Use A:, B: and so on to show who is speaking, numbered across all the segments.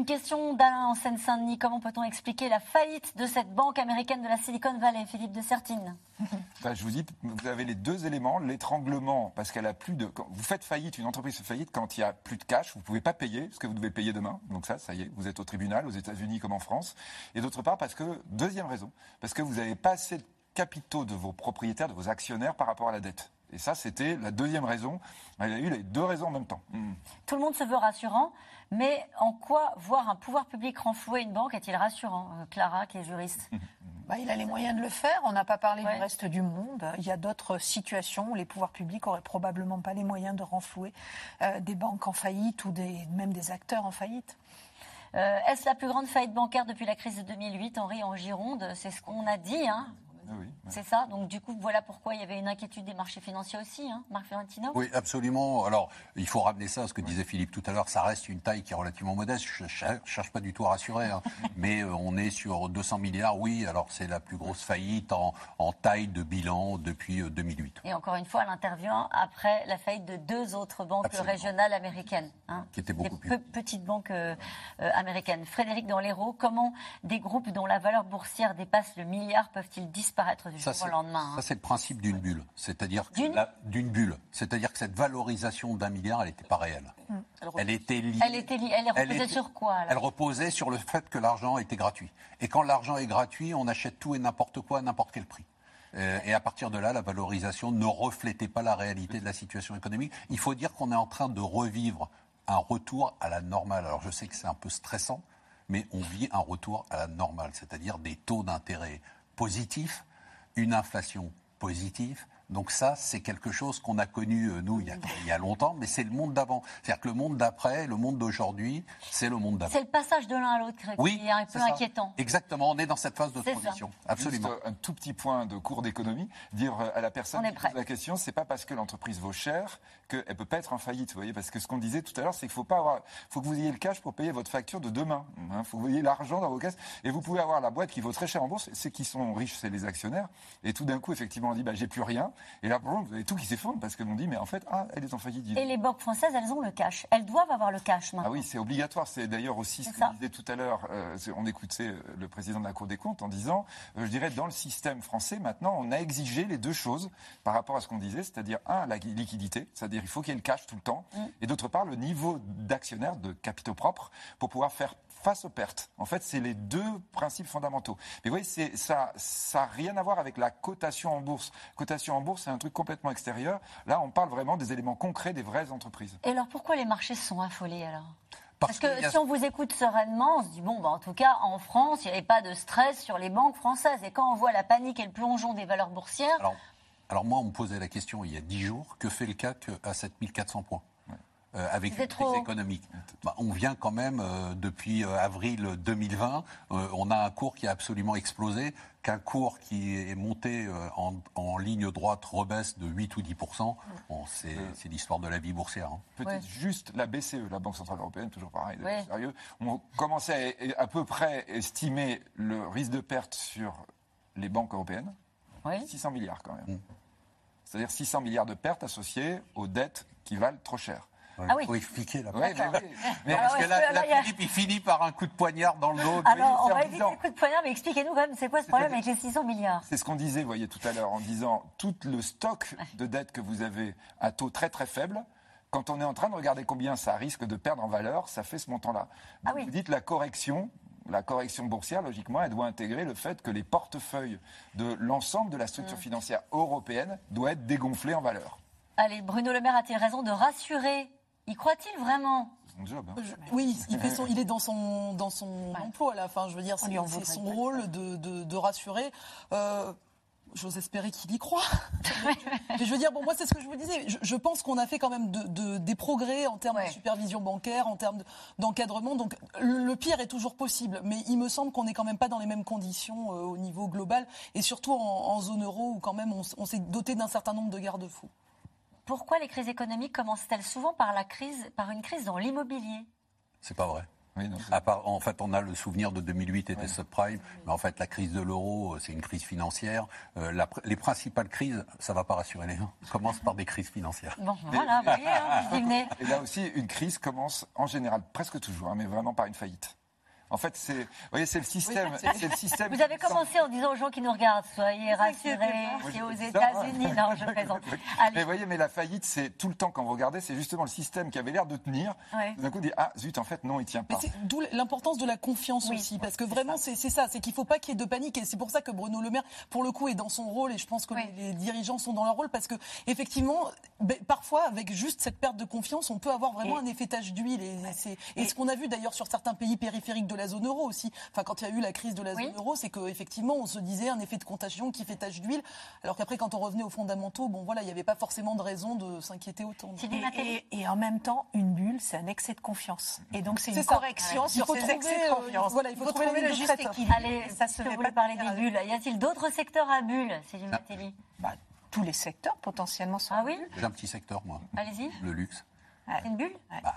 A: Une question d'Alain en Seine-Saint-Denis. Comment peut-on expliquer la faillite de cette banque américaine de la Silicon Valley, Philippe de Sertine
B: Je vous dis, vous avez les deux éléments. L'étranglement, parce qu'elle a plus de. Vous faites faillite, une entreprise fait faillite quand il y a plus de cash. Vous ne pouvez pas payer ce que vous devez payer demain. Donc ça, ça y est, vous êtes au tribunal, aux États-Unis comme en France. Et d'autre part, parce que, deuxième raison, parce que vous n'avez pas assez de capitaux de vos propriétaires, de vos actionnaires par rapport à la dette. Et ça, c'était la deuxième raison. Il y a eu les deux raisons en même temps.
A: Hmm. Tout le monde se veut rassurant, mais en quoi voir un pouvoir public renflouer une banque est-il rassurant euh, Clara, qui est juriste?
C: Bah, il a les moyens de le faire. On n'a pas parlé du reste du monde. Il y a d'autres situations où les pouvoirs publics auraient probablement pas les moyens de renflouer euh, des banques en faillite ou des, même des acteurs en faillite.
A: Euh, est-ce la plus grande faillite bancaire depuis la crise de 2008, Henri, en Gironde? C'est ce qu'on a dit. Hein ah c'est ça. Donc du coup, voilà pourquoi il y avait une inquiétude des marchés financiers aussi, hein, Marc Fiorentino
D: Oui, absolument. Alors, il faut ramener ça à ce que disait Philippe tout à l'heure. Ça reste une taille qui est relativement modeste. Je ne cherche pas du tout à rassurer. Hein. mais euh, on est sur 200 milliards. Oui, alors c'est la plus grosse faillite en, taille de bilan depuis 2008.
A: Euh, Et encore une fois, elle intervient après la faillite de deux autres banques régionales américaines.
D: Hein, qui étaient beaucoup plus...
A: petites banques euh, américaines. Frédéric Danlero, comment des groupes dont la valeur boursière dépasse le milliard peuvent-ils disparaître ça,
D: hein. Ça, c'est le principe d'une bulle. C'est-à-dire d'une bulle. C'est-à-dire que cette valorisation d'un milliard, elle n'était pas réelle.
A: Elle, était liée. Elle, était liée. elle reposait sur quoi
D: Elle reposait sur le fait que l'argent était gratuit. Et quand l'argent est gratuit, on achète tout et n'importe quoi à n'importe quel prix. Euh, et à partir de là, la valorisation ne reflétait pas la réalité de la situation économique. Il faut dire qu'on est en train de revivre un retour à la normale. Alors je sais que c'est un peu stressant, mais on vit un retour à la normale, c'est-à-dire des taux d'intérêt positifs, une inflation positive, donc ça, c'est quelque chose qu'on a connu, euh, nous, il y a, longtemps, mais c'est le monde d'avant. C'est-à-dire que le monde d'après, le monde d'aujourd'hui, c'est le monde d'avant.
A: C'est le passage de l'un à l'autre oui, qui est un peu inquiétant.
D: Exactement, on est dans cette phase de transition. Absolument.
B: Juste un tout petit point de cours d'économie, dire euh, à la personne qui pose la question, c'est pas parce que l'entreprise vaut cher qu'elle ne peut pas être en faillite, vous voyez, parce que ce qu'on disait tout à l'heure, c'est qu'il faut pas avoir, faut que vous ayez le cash pour payer votre facture de demain. Il hein. faut que vous ayez l'argent dans vos caisses, et vous pouvez avoir la boîte qui vaut très cher en bourse. Ceux qui sont riches, c'est les actionnaires, et tout d'un coup, effectivement, on dit, bah, j'ai plus rien, et là, vous avez tout qui s'effondre parce que l'on dit, mais en fait, ah, elle est en faillite.
A: Et les banques françaises, elles ont le cash. Elles doivent avoir le cash maintenant.
B: Ah oui, c'est obligatoire. C'est d'ailleurs aussi ce que disait tout à l'heure. Euh, on écoutait euh, le président de la Cour des comptes en disant, euh, je dirais, dans le système français, maintenant, on a exigé les deux choses par rapport à ce qu'on disait, c'est-à-dire, un, la liquidité, c'est-à-dire, il faut qu'il y ait le cash tout le temps, mm. et d'autre part, le niveau d'actionnaire, de capitaux propres, pour pouvoir faire face aux pertes. En fait, c'est les deux principes fondamentaux. Mais vous voyez, ça n'a rien à voir avec la cotation en bourse. Cotation en bourse, c'est un truc complètement extérieur. Là, on parle vraiment des éléments concrets des vraies entreprises.
A: Et alors, pourquoi les marchés sont affolés alors? Parce, que si on vous écoute sereinement, on se dit, bon, bah, en tout cas, en France, il n'y avait pas de stress sur les banques françaises. Et quand on voit la panique et le plongeon des valeurs boursières...
D: Alors, moi, on me posait la question il y a 10 jours, que fait le CAC à 7400 points? Euh, avec une crise économique. Bah, on vient quand même, euh, depuis euh, avril 2020, on a un cours qui a absolument explosé, qu'un cours qui est monté en, ligne droite rebaisse de 8 ou 10 bon, c'est l'histoire de la vie boursière. Hein.
B: Peut-être juste la BCE, la Banque Centrale Européenne, toujours pareil, sérieux, on commençait à, à peu près estimer le risque de perte sur les banques européennes. 600 milliards quand même. Mm. C'est-à-dire 600 milliards de pertes associées aux dettes qui valent trop cher.
D: Ah oui. Il faut expliquer là. mais, parce que là, Philippe, il finit par un coup de poignard dans le dos.
A: Alors, on va éviter le coup de poignard, mais expliquez-nous quand même, c'est quoi ce problème avec les 600 milliards?
B: C'est ce qu'on disait, vous voyez, tout à l'heure, en disant tout le stock de dettes que vous avez à taux très très faible, quand on est en train de regarder combien ça risque de perdre en valeur, ça fait ce montant-là. Ah vous dites la correction, la correction boursière, logiquement, elle doit intégrer le fait que les portefeuilles de l'ensemble de la structure mmh. financière européenne doivent être dégonflés en valeur.
A: Allez, Bruno Le Maire a-t-il raison de rassurer y croit-il vraiment?
E: Hein. Oui, il, fait son, il est dans son, dans son emploi à la fin. Je veux dire, c'est son rôle de, de, rassurer. Euh, J'ose espérer qu'il y croit. Mais je veux dire, bon, moi, c'est ce que je vous disais. Je, pense qu'on a fait quand même de, des progrès en termes de supervision bancaire, en termes d'encadrement. Donc, le, pire est toujours possible. Mais il me semble qu'on n'est quand même pas dans les mêmes conditions euh, au niveau global. Et surtout en, zone euro, où quand même on s'est doté d'un certain nombre de garde-fous.
A: Pourquoi les crises économiques commencent-elles souvent par, la crise, par une crise dans l'immobilier?
D: C'est pas vrai. en fait, on a le souvenir de 2008 et des subprimes, mais en fait, la crise de l'euro, c'est une crise financière. Euh, les principales crises, ça ne va pas rassurer les gens, commencent par des crises financières.
A: Bon, voilà, vous voyez, hein,
B: Et là aussi, une crise commence en général, presque toujours, hein, mais vraiment par une faillite. En fait, c'est, vous voyez, c'est le système. c'est le système.
A: Vous avez commencé en disant aux gens qui nous regardent, soyez rassurés, c'est aux États-Unis. Non, je plaisante.
B: Mais vous voyez, mais la faillite, c'est tout le temps quand vous regardez, c'est justement le système qui avait l'air de tenir. D'un coup, dit ah zut, en fait non, il tient pas.
E: D'où l'importance de la confiance aussi, parce que vraiment, c'est ça, c'est qu'il faut pas qu'il y ait de panique, et c'est pour ça que Bruno Le Maire, pour le coup, est dans son rôle, et je pense que les, dirigeants sont dans leur rôle, parce que effectivement, ben, parfois, avec juste cette perte de confiance, on peut avoir vraiment un effet tache d'huile, et, et, ce qu'on a vu d'ailleurs sur certains pays périphériques de la zone euro aussi. Enfin, quand il y a eu la crise de la zone euro, c'est qu'effectivement, on se disait un effet de contagion qui fait tache d'huile. Alors qu'après, quand on revenait aux fondamentaux, bon, voilà, il n'y avait pas forcément de raison de s'inquiéter autant.
C: Et, en même temps, une bulle, c'est un excès de confiance. Et donc, c'est une correction sur ces excès de confiance.
A: voilà, il faut, trouver, le juste équilibre. Allez, ça se fait pas parler des bulles. Y a-t-il d'autres secteurs à bulles, Céline Matéli
C: bah, tous les secteurs potentiellement sont.
A: Ah oui
D: J'ai un petit secteur, moi.
A: Allez-y.
D: Le luxe.
A: C'est une bulle?
D: Bah,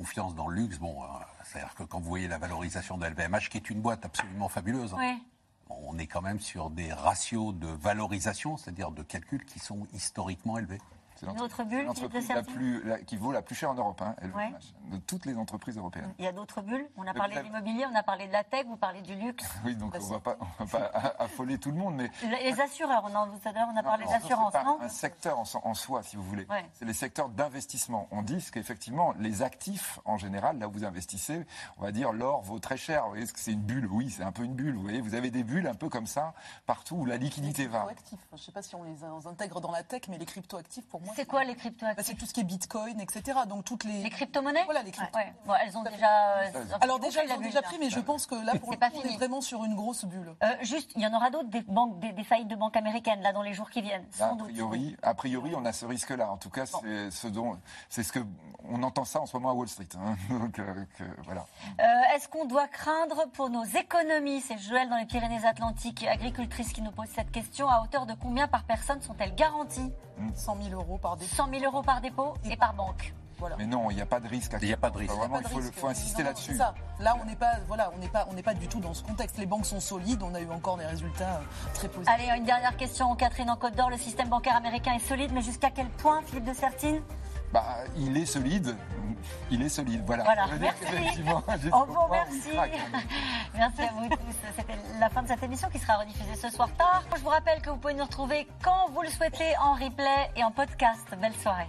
D: confiance dans le luxe, bon, euh, c'est-à-dire que quand vous voyez la valorisation de LVMH, qui est une boîte absolument fabuleuse, hein, on est quand même sur des ratios de valorisation, c'est-à-dire de calcul, qui sont historiquement élevés.
A: C'est l'entreprise
B: la plus, qui vaut la plus chère en Europe, hein, de toutes les entreprises européennes.
A: Il y a d'autres bulles. On a parlé d'immobilier, on a parlé de la tech, vous parlez du luxe.
B: Oui, donc on ne va pas, affoler tout le monde. Mais...
A: Les assureurs, on a, on a parlé d'assurance, non
B: un secteur en, soi, si vous voulez. C'est les secteurs d'investissement. On dit qu'effectivement, les actifs, en général, là où vous investissez, on va dire l'or vaut très cher. Vous voyez, est-ce que c'est une bulle? Oui, c'est un peu une bulle. Vous voyez, vous avez des bulles un peu comme ça, partout où la liquidité va.
E: Je ne sais pas si on les intègre dans la tech, mais les crypto-actifs, pour moi,
A: c'est quoi les crypto-actifs bah,
E: C'est tout ce qui est Bitcoin, etc. Donc toutes les.
A: Les crypto-monnaies
E: Voilà, les crypto.
A: Ouais. Bon, elles ont déjà.
E: Euh, Alors déjà, elles ont déjà pris, mais je pense que là, pour le coup, on est vraiment sur une grosse bulle.
A: Euh, juste, il y en aura d'autres des banques, des, faillites de banques américaines là dans les jours qui viennent. Sans
B: a priori, a priori, on a ce risque-là. En tout cas, c'est ce dont, c'est ce que on entend ça en ce moment à Wall Street. Hein. Donc euh, voilà.
A: Est-ce qu'on doit craindre pour nos économies? C'est Joël dans les Pyrénées-Atlantiques, agricultrice, qui nous pose cette question. À hauteur de combien par personne sont-elles garanties?
E: 100 000 euros par dépôt.
A: 100 000 euros par dépôt et, par banque.
B: Mais non, il n'y a pas de risque.
D: Il n'y a pas de risque.
B: il faut, insister là-dessus.
E: Là, on n'est pas, voilà, on n'est pas, on n'est pas du tout dans ce contexte. Les banques sont solides. On a eu encore des résultats euh, très positifs.
A: Allez, une dernière question, Catherine en Côte d'Or. Le système bancaire américain est solide, mais jusqu'à quel point, Philippe de Sertine?
B: Bah, il est solide. Il est solide, voilà.
A: voilà. Merci. On vous remercie. Merci à vous tous. C'était la fin de cette émission qui sera rediffusée ce soir tard. Je vous rappelle que vous pouvez nous retrouver quand vous le souhaitez en replay et en podcast. Belle soirée.